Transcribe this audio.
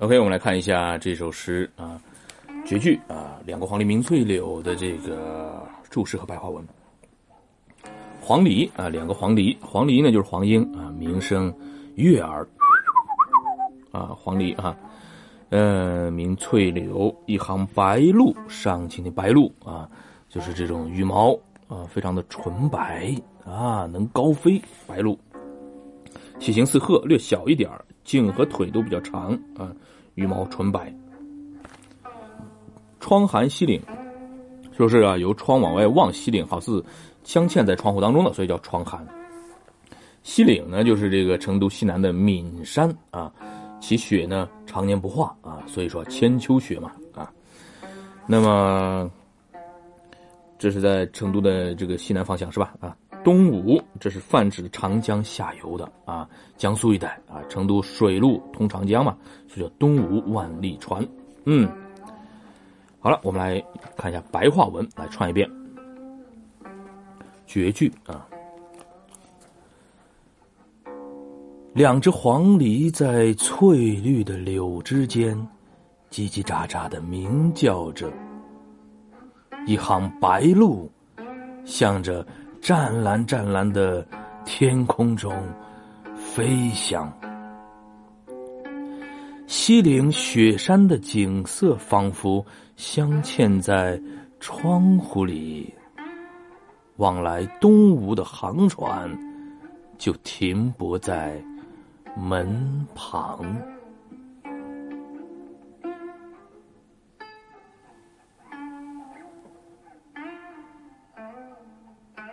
OK，我们来看一下这首诗啊，绝句啊，两个黄鹂鸣翠柳的这个注释和白话文。黄鹂啊，两个黄鹂，黄鹂呢就是黄莺啊，鸣声悦耳啊，黄鹂啊，呃，鸣翠柳，一行白鹭，上青天白鹭啊，就是这种羽毛啊，非常的纯白啊，能高飞，白鹭，体型似鹤，略小一点儿颈和腿都比较长啊，羽毛纯白。窗含西岭，说是啊，由窗往外望西岭，好似镶嵌在窗户当中的，所以叫窗含。西岭呢，就是这个成都西南的岷山啊，其雪呢常年不化啊，所以说千秋雪嘛啊。那么，这是在成都的这个西南方向是吧？啊。东吴，这是泛指长江下游的啊，江苏一带啊，成都水路通长江嘛，所以叫东吴万里船。嗯，好了，我们来看一下白话文，来串一遍。绝句啊，两只黄鹂在翠绿的柳枝间叽叽喳喳的鸣叫着，一行白鹭向着。湛蓝湛蓝的天空中飞翔，西岭雪山的景色仿佛镶嵌在窗户里。往来东吴的航船就停泊在门旁。